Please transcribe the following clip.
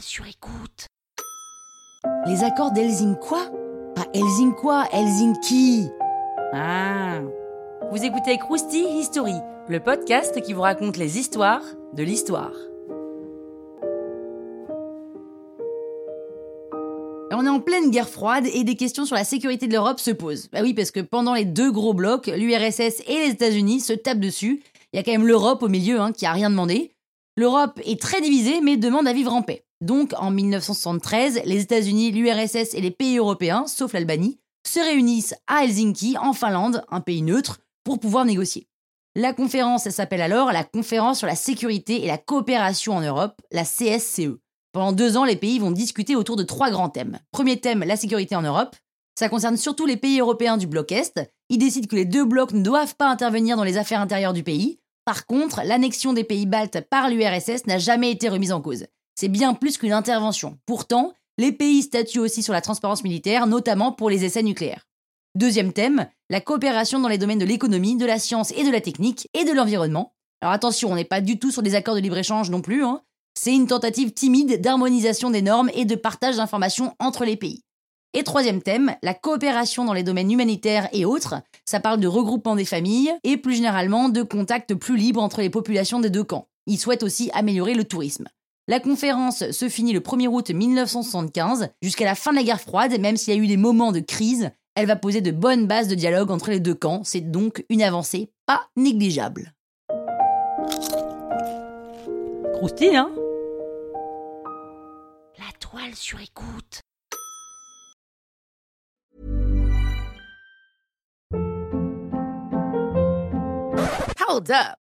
sur écoute. Les accords d'Helsinki quoi Pas Helsinki quoi, Helsinki Ah Vous écoutez Krusty History, le podcast qui vous raconte les histoires de l'histoire. On est en pleine guerre froide et des questions sur la sécurité de l'Europe se posent. Bah oui, parce que pendant les deux gros blocs, l'URSS et les États-Unis se tapent dessus. Il y a quand même l'Europe au milieu hein, qui a rien demandé. L'Europe est très divisée mais demande à vivre en paix. Donc en 1973, les États-Unis, l'URSS et les pays européens, sauf l'Albanie, se réunissent à Helsinki, en Finlande, un pays neutre, pour pouvoir négocier. La conférence s'appelle alors la Conférence sur la sécurité et la coopération en Europe, la CSCE. Pendant deux ans, les pays vont discuter autour de trois grands thèmes. Premier thème, la sécurité en Europe. Ça concerne surtout les pays européens du bloc Est. Ils décident que les deux blocs ne doivent pas intervenir dans les affaires intérieures du pays. Par contre, l'annexion des pays baltes par l'URSS n'a jamais été remise en cause. C'est bien plus qu'une intervention. Pourtant, les pays statuent aussi sur la transparence militaire, notamment pour les essais nucléaires. Deuxième thème, la coopération dans les domaines de l'économie, de la science et de la technique et de l'environnement. Alors attention, on n'est pas du tout sur des accords de libre-échange non plus. Hein. C'est une tentative timide d'harmonisation des normes et de partage d'informations entre les pays. Et troisième thème, la coopération dans les domaines humanitaires et autres. Ça parle de regroupement des familles et plus généralement de contacts plus libres entre les populations des deux camps. Ils souhaitent aussi améliorer le tourisme. La conférence se finit le 1er août 1975, jusqu'à la fin de la guerre froide, même s'il y a eu des moments de crise, elle va poser de bonnes bases de dialogue entre les deux camps, c'est donc une avancée pas négligeable. Croustille, hein? La toile sur écoute. Hold up.